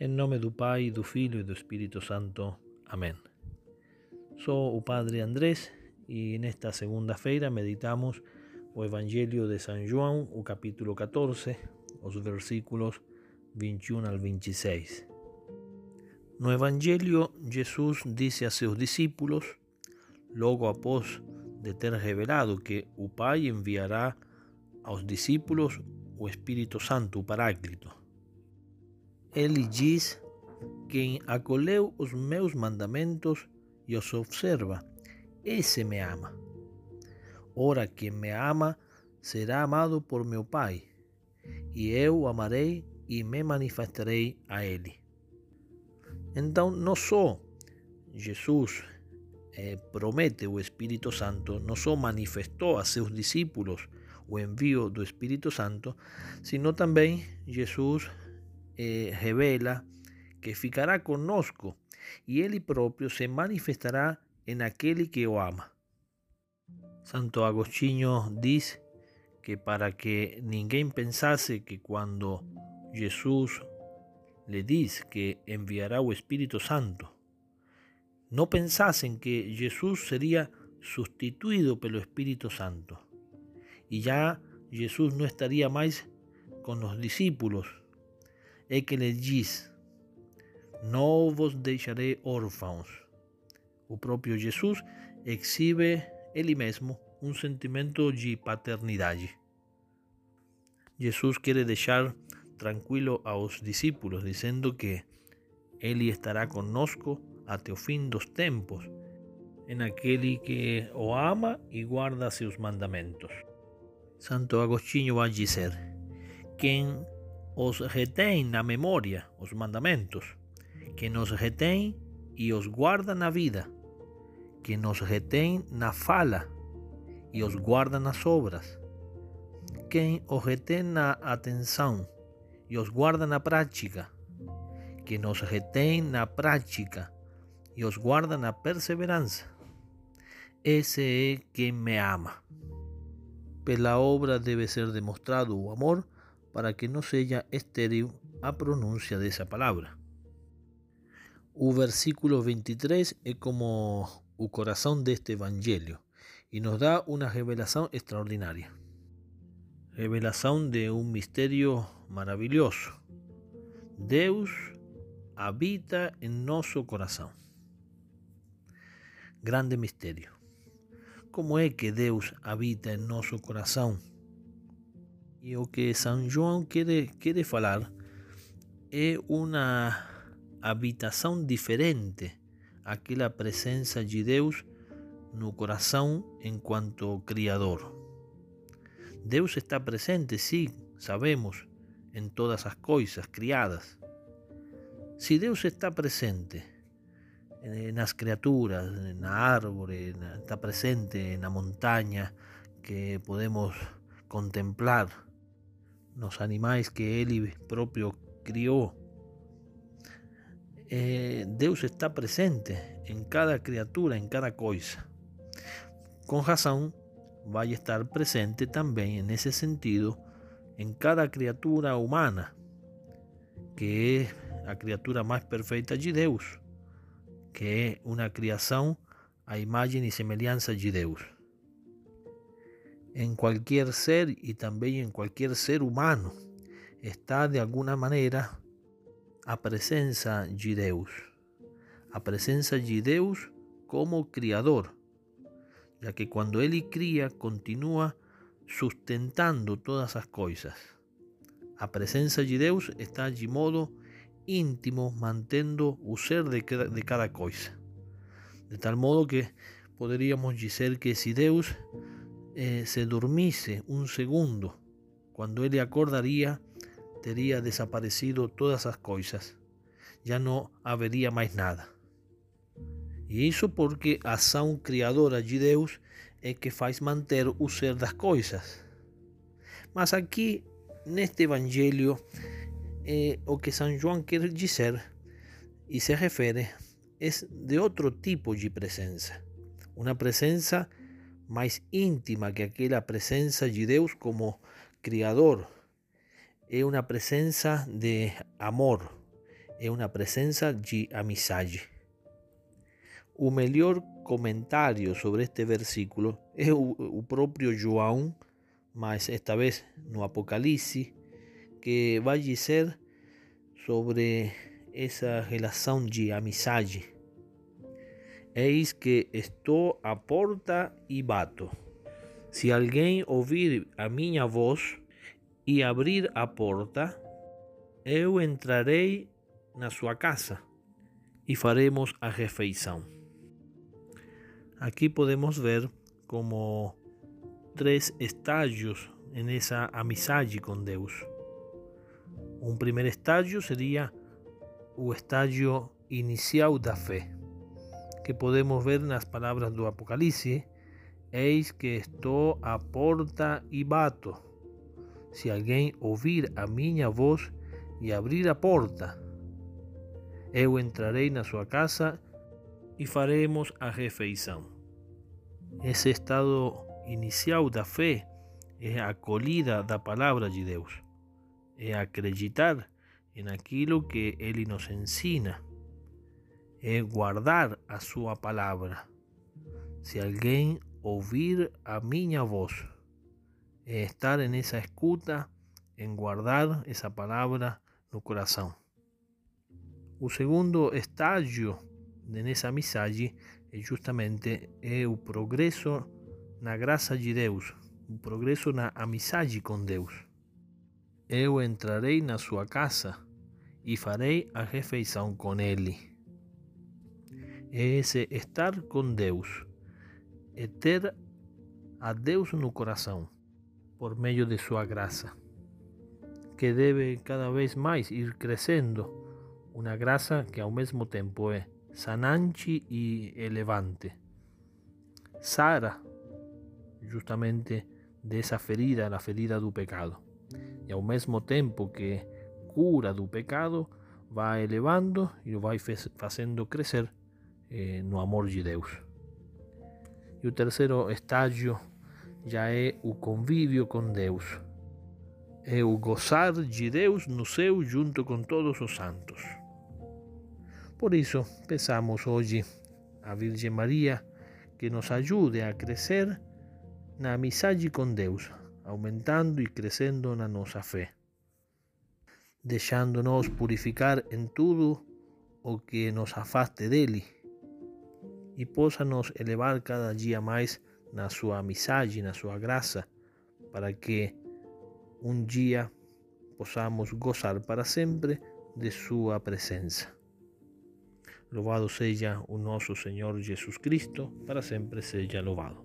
Em nome do Pai, do Filho e do Espírito Santo. Amém. Sou o Padre Andrés e nesta segunda-feira meditamos o Evangelho de São João, o capítulo 14, os versículos 21 al 26. No Evangelho, Jesus disse a seus discípulos, logo após de ter revelado que o Pai enviará aos discípulos o Espírito Santo, o Paráclito ele diz: Quem acolheu os meus mandamentos e os observa, esse me ama. Ora, quem me ama será amado por meu Pai, e eu amarei e me manifestarei a ele. Então, não só Jesus eh, promete o Espírito Santo, não só manifestou a seus discípulos o envio do Espírito Santo, sino também Jesus eh, revela que ficará conosco e ele próprio se manifestará em aquele que o ama. Santo Agostinho diz que para que ninguém pensasse que quando Jesus lhe diz que enviará o Espírito Santo, não pensassem que Jesus seria sustituído pelo Espírito Santo e já Jesus não estaria mais com os discípulos é que lhe diz: Não vos deixarei órfãos. O próprio Jesus exhibe ele mesmo um sentimento de paternidade. Jesus quer deixar tranquilo aos discípulos, dizendo que ele estará conosco até o fim dos tempos, em aquele que o ama e guarda seus mandamentos. Santo Agostinho vai dizer: os retém na memória os mandamentos, que nos retém e os guarda na vida, que nos retém na fala e os guarda nas obras, quem os retém na atenção e os guarda na prática, que nos retém na prática e os guarda na perseverança. Esse é quem me ama. Pela obra deve ser demonstrado o amor para que no sea estéril a pronuncia de esa palabra. O versículo 23 es como el corazón de este evangelio y nos da una revelación extraordinaria. Revelación de un misterio maravilloso. Deus habita en nuestro corazón. Grande misterio. ¿Cómo es que Deus habita en nuestro corazón? E o que São João quer, quer falar é uma habitação diferente aquela presença de Deus no coração enquanto Criador. Deus está presente, sim, sabemos, em todas as coisas criadas. Se Deus está presente nas criaturas, na árvore, está presente na montanha que podemos contemplar, los animales que él propio crió. Eh, Deus está presente en cada criatura, en cada cosa. Con razón, va a estar presente también en ese sentido en cada criatura humana, que es la criatura más perfecta de Deus, que es una creación a imagen y semejanza de Deus en cualquier ser y también en cualquier ser humano está de alguna manera a presencia de Deus, a presencia de Deus como criador, ya que cuando Él cría continúa sustentando todas las cosas. A presencia de Deus está de modo íntimo mantendo o ser de cada cosa. De tal modo que podríamos decir que si Deus eh, se durmiese un segundo, cuando él acordaría, teria desaparecido todas las cosas. Ya no habría más nada. Y eso porque a ação criadora de Deus é que faz manter o ser das coisas. Mas aqui, neste evangelho, eh, o que São João quer dizer e se refere é de outro tipo de presença. Uma presença más íntima que aquella presencia de Dios como criador. Es una presencia de amor, é uma presença de amizade. O melhor comentário sobre este versículo é o, o próprio João, mas esta vez no Apocalipse, que vai dizer sobre essa relação de amizade. Eis que estou à porta e bato. Se alguém ouvir a minha voz e abrir a porta, eu entrarei na sua casa e faremos a refeição. Aqui podemos ver como três estágios nessa amizade com Deus. Um primeiro estágio seria o estágio inicial da fé, que podemos ver nas palavras do Apocalipse: Eis que estou à porta e bato. Se alguém ouvir a minha voz e abrir a porta, eu entrarei na sua casa e faremos a refeição. Esse estado inicial da fé é a acolhida da palavra de Deus, é acreditar em aquilo que Ele nos ensina, é guardar a sua palavra. Se alguém ouvir a minha voz, é estar nessa escuta, em guardar essa palavra no coração. O segundo estágio nessa amizade é justamente é o progresso na graça de Deus, o progresso na amizade com Deus. Eu entrarei na sua casa e farei a refeição com ele. É esse estar com Deus, é ter a Deus no coração, por meio de sua graça, que deve cada vez mais ir crescendo una grasa que al mismo tiempo es sanante y elevante. Sara justamente de esa ferida, la ferida del pecado. Y al mismo tiempo que cura del pecado, va elevando y lo va haciendo crecer eh, no amor de Deus. Y el tercer estadio ya es el convivio con Deus. É o gozar de Deus no céu junto com todos os santos. Por isso, peçamos hoje a Virgem Maria que nos ajude a crescer na amizade com Deus, aumentando e crescendo na nossa fé, deixando-nos purificar em tudo o que nos afaste dele e possa nos elevar cada dia mais na sua amizade, na sua graça, para que um dia possamos gozar para sempre de sua presença. Louvado seja o nosso Senhor Jesus Cristo, para sempre seja louvado.